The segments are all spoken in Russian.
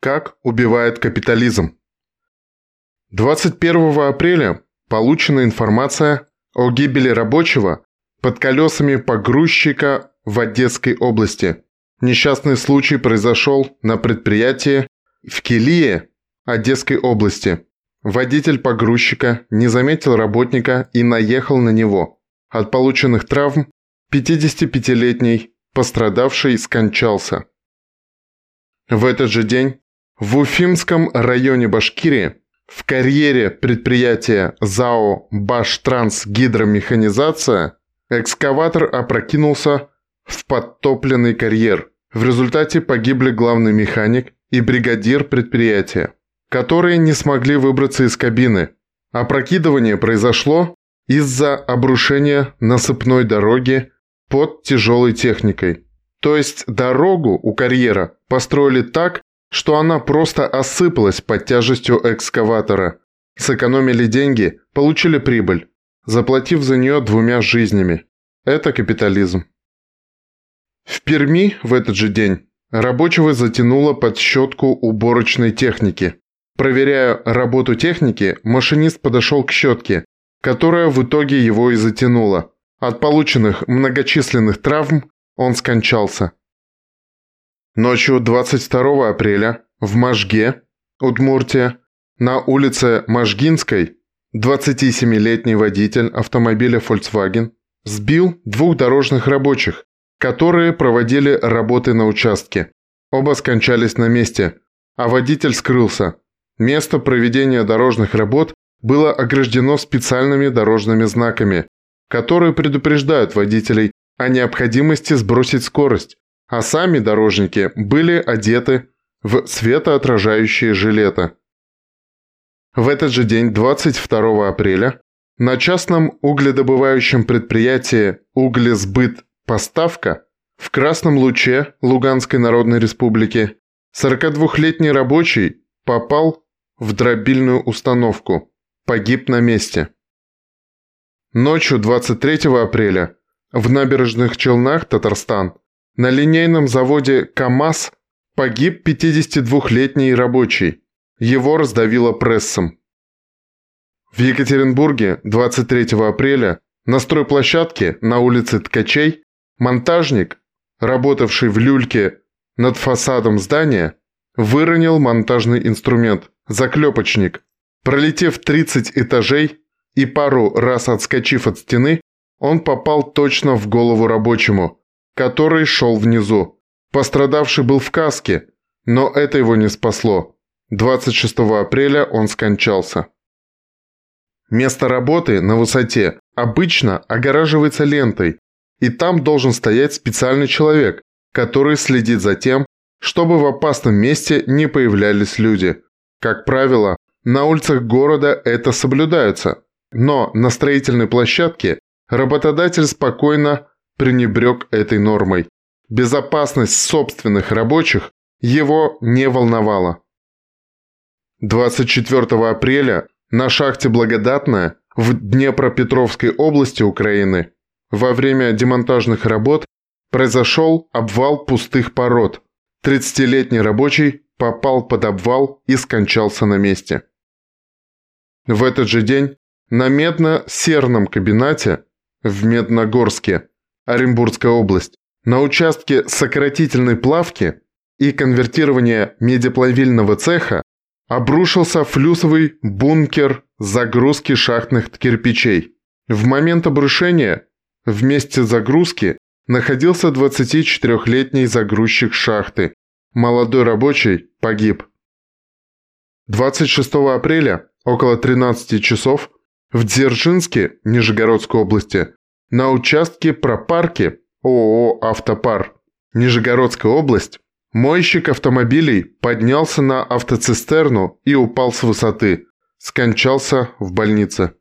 Как убивает капитализм. 21 апреля получена информация о гибели рабочего под колесами погрузчика в Одесской области. Несчастный случай произошел на предприятии в Келие Одесской области. Водитель погрузчика не заметил работника и наехал на него. От полученных травм 55-летний пострадавший скончался. В этот же день в Уфимском районе Башкирии в карьере предприятия ЗАО «Баштрансгидромеханизация» экскаватор опрокинулся в подтопленный карьер. В результате погибли главный механик и бригадир предприятия, которые не смогли выбраться из кабины. Опрокидывание произошло из-за обрушения насыпной дороги под тяжелой техникой. То есть дорогу у карьера построили так, что она просто осыпалась под тяжестью экскаватора. Сэкономили деньги, получили прибыль, заплатив за нее двумя жизнями. Это капитализм. В Перми в этот же день рабочего затянуло под щетку уборочной техники. Проверяя работу техники, машинист подошел к щетке, которая в итоге его и затянула. От полученных многочисленных травм он скончался. Ночью 22 апреля в Можге, Удмуртия, на улице Можгинской 27-летний водитель автомобиля Volkswagen сбил двух дорожных рабочих, которые проводили работы на участке. Оба скончались на месте, а водитель скрылся. Место проведения дорожных работ было ограждено специальными дорожными знаками, которые предупреждают водителей о необходимости сбросить скорость, а сами дорожники были одеты в светоотражающие жилеты. В этот же день, 22 апреля, на частном угледобывающем предприятии «Углесбыт Поставка» в Красном Луче Луганской Народной Республики 42-летний рабочий попал в дробильную установку, погиб на месте. Ночью 23 апреля в набережных Челнах, Татарстан, на линейном заводе КАМАЗ погиб 52-летний рабочий. Его раздавило прессом. В Екатеринбурге 23 апреля на стройплощадке на улице Ткачей монтажник, работавший в люльке над фасадом здания, выронил монтажный инструмент – заклепочник. Пролетев 30 этажей и пару раз отскочив от стены, он попал точно в голову рабочему, который шел внизу. Пострадавший был в каске, но это его не спасло. 26 апреля он скончался. Место работы на высоте обычно огораживается лентой, и там должен стоять специальный человек, который следит за тем, чтобы в опасном месте не появлялись люди. Как правило, на улицах города это соблюдается, но на строительной площадке работодатель спокойно пренебрег этой нормой. Безопасность собственных рабочих его не волновала. 24 апреля на шахте «Благодатная» в Днепропетровской области Украины во время демонтажных работ произошел обвал пустых пород. 30-летний рабочий попал под обвал и скончался на месте. В этот же день на медно-серном кабинате в Медногорске Оренбургская область, на участке сократительной плавки и конвертирования медиплавильного цеха обрушился флюсовый бункер загрузки шахтных кирпичей. В момент обрушения в месте загрузки находился 24-летний загрузчик шахты. Молодой рабочий погиб. 26 апреля около 13 часов в Дзержинске, Нижегородской области, на участке пропарки ООО «Автопар» Нижегородская область мойщик автомобилей поднялся на автоцистерну и упал с высоты. Скончался в больнице.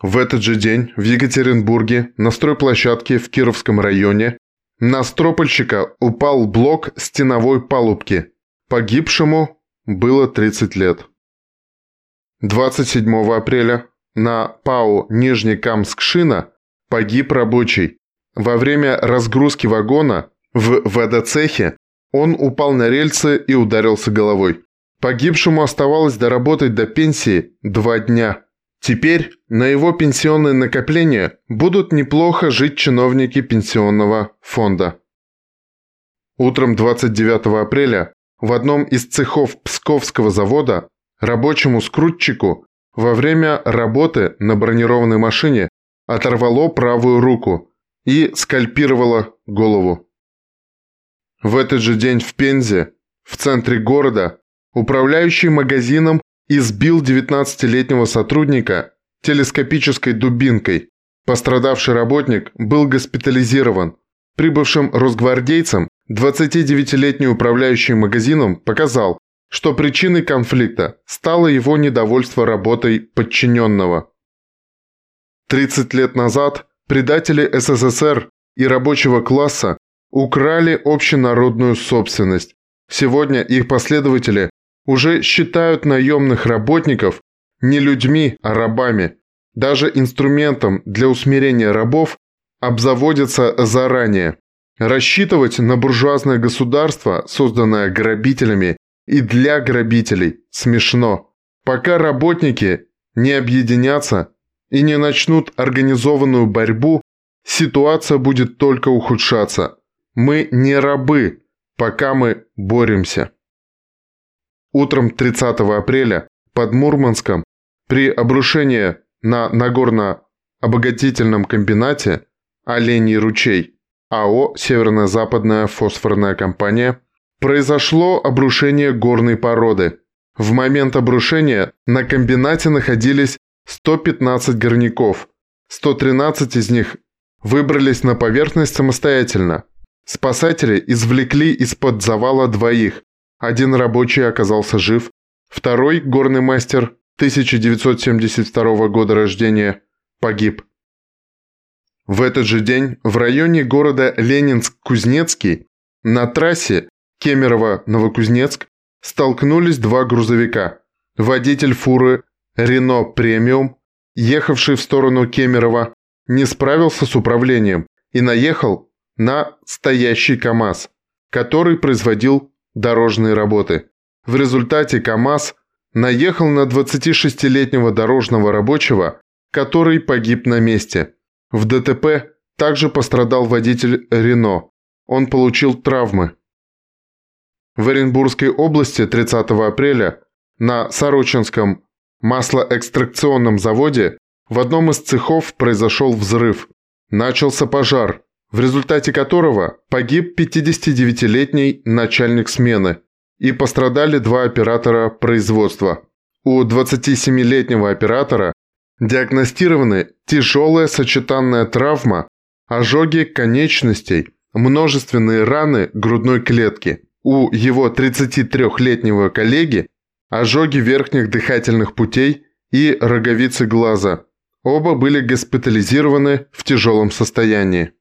В этот же день в Екатеринбурге на стройплощадке в Кировском районе на стропольщика упал блок стеновой палубки. Погибшему было 30 лет. 27 апреля на ПАО «Нижнекамскшина» погиб рабочий. Во время разгрузки вагона в водоцехе Он упал на рельсы и ударился головой. Погибшему оставалось доработать до пенсии два дня. Теперь на его пенсионные накопления будут неплохо жить чиновники пенсионного фонда. Утром 29 апреля в одном из цехов Псковского завода рабочему скрутчику во время работы на бронированной машине оторвало правую руку и скальпировало голову. В этот же день в Пензе, в центре города, управляющий магазином избил 19-летнего сотрудника телескопической дубинкой. Пострадавший работник был госпитализирован. Прибывшим росгвардейцам 29-летний управляющий магазином показал, что причиной конфликта стало его недовольство работой подчиненного. 30 лет назад предатели СССР и рабочего класса украли общенародную собственность. Сегодня их последователи уже считают наемных работников не людьми, а рабами. Даже инструментом для усмирения рабов обзаводятся заранее. Рассчитывать на буржуазное государство, созданное грабителями и для грабителей, смешно. Пока работники не объединятся и не начнут организованную борьбу, ситуация будет только ухудшаться. Мы не рабы, пока мы боремся. Утром 30 апреля под Мурманском при обрушении на Нагорно-обогатительном комбинате «Оленей ручей» АО «Северно-западная фосфорная компания» произошло обрушение горной породы. В момент обрушения на комбинате находились 115 горняков, 113 из них выбрались на поверхность самостоятельно. Спасатели извлекли из-под завала двоих, один рабочий оказался жив, второй, горный мастер, 1972 года рождения, погиб. В этот же день в районе города Ленинск-Кузнецкий на трассе Кемерово-Новокузнецк столкнулись два грузовика. Водитель фуры «Рено Премиум», ехавший в сторону Кемерово, не справился с управлением и наехал на стоящий КАМАЗ, который производил дорожные работы. В результате КАМАЗ наехал на 26-летнего дорожного рабочего, который погиб на месте. В ДТП также пострадал водитель Рено. Он получил травмы. В Оренбургской области 30 апреля на Сорочинском маслоэкстракционном заводе в одном из цехов произошел взрыв. Начался пожар, в результате которого погиб 59-летний начальник смены и пострадали два оператора производства. У 27-летнего оператора диагностированы тяжелая сочетанная травма, ожоги конечностей, множественные раны грудной клетки. У его 33-летнего коллеги ожоги верхних дыхательных путей и роговицы глаза. Оба были госпитализированы в тяжелом состоянии.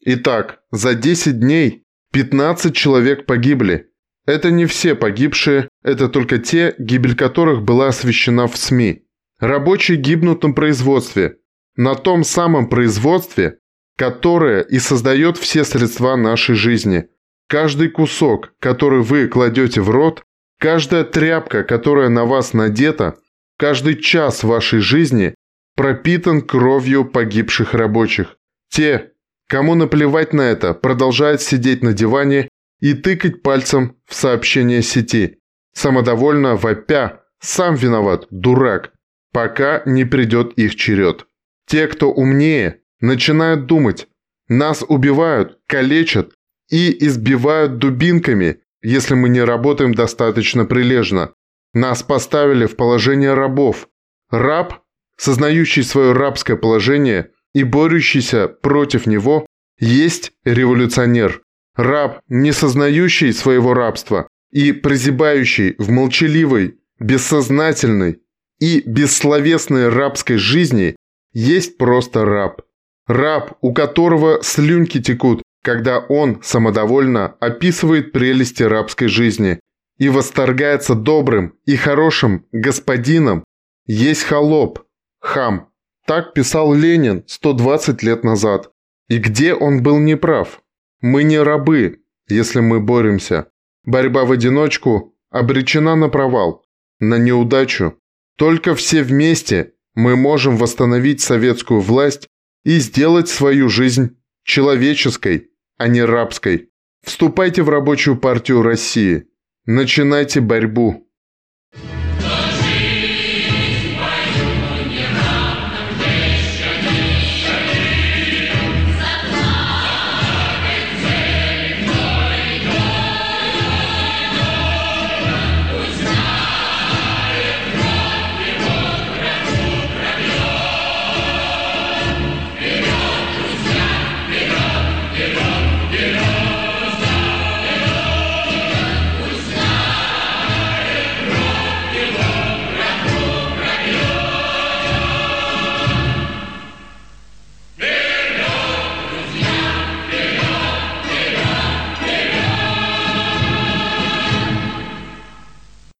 Итак, за 10 дней 15 человек погибли. Это не все погибшие, это только те, гибель которых была освещена в СМИ. Рабочие гибнут на производстве, на том самом производстве, которое и создает все средства нашей жизни. Каждый кусок, который вы кладете в рот, каждая тряпка, которая на вас надета, каждый час вашей жизни пропитан кровью погибших рабочих. Те, Кому наплевать на это, продолжает сидеть на диване и тыкать пальцем в сообщение сети. Самодовольно вопя «Сам виноват, дурак», пока не придет их черед. Те, кто умнее, начинают думать «Нас убивают, калечат и избивают дубинками, если мы не работаем достаточно прилежно. Нас поставили в положение рабов. Раб, сознающий свое рабское положение – и борющийся против него есть революционер, раб, не сознающий своего рабства и прозябающий в молчаливой, бессознательной и бессловесной рабской жизни есть просто раб. Раб, у которого слюнки текут, когда он самодовольно описывает прелести рабской жизни и восторгается добрым и хорошим господином, есть холоп, хам. Так писал Ленин 120 лет назад. И где он был неправ? Мы не рабы, если мы боремся. Борьба в одиночку обречена на провал, на неудачу. Только все вместе мы можем восстановить советскую власть и сделать свою жизнь человеческой, а не рабской. Вступайте в рабочую партию России. Начинайте борьбу.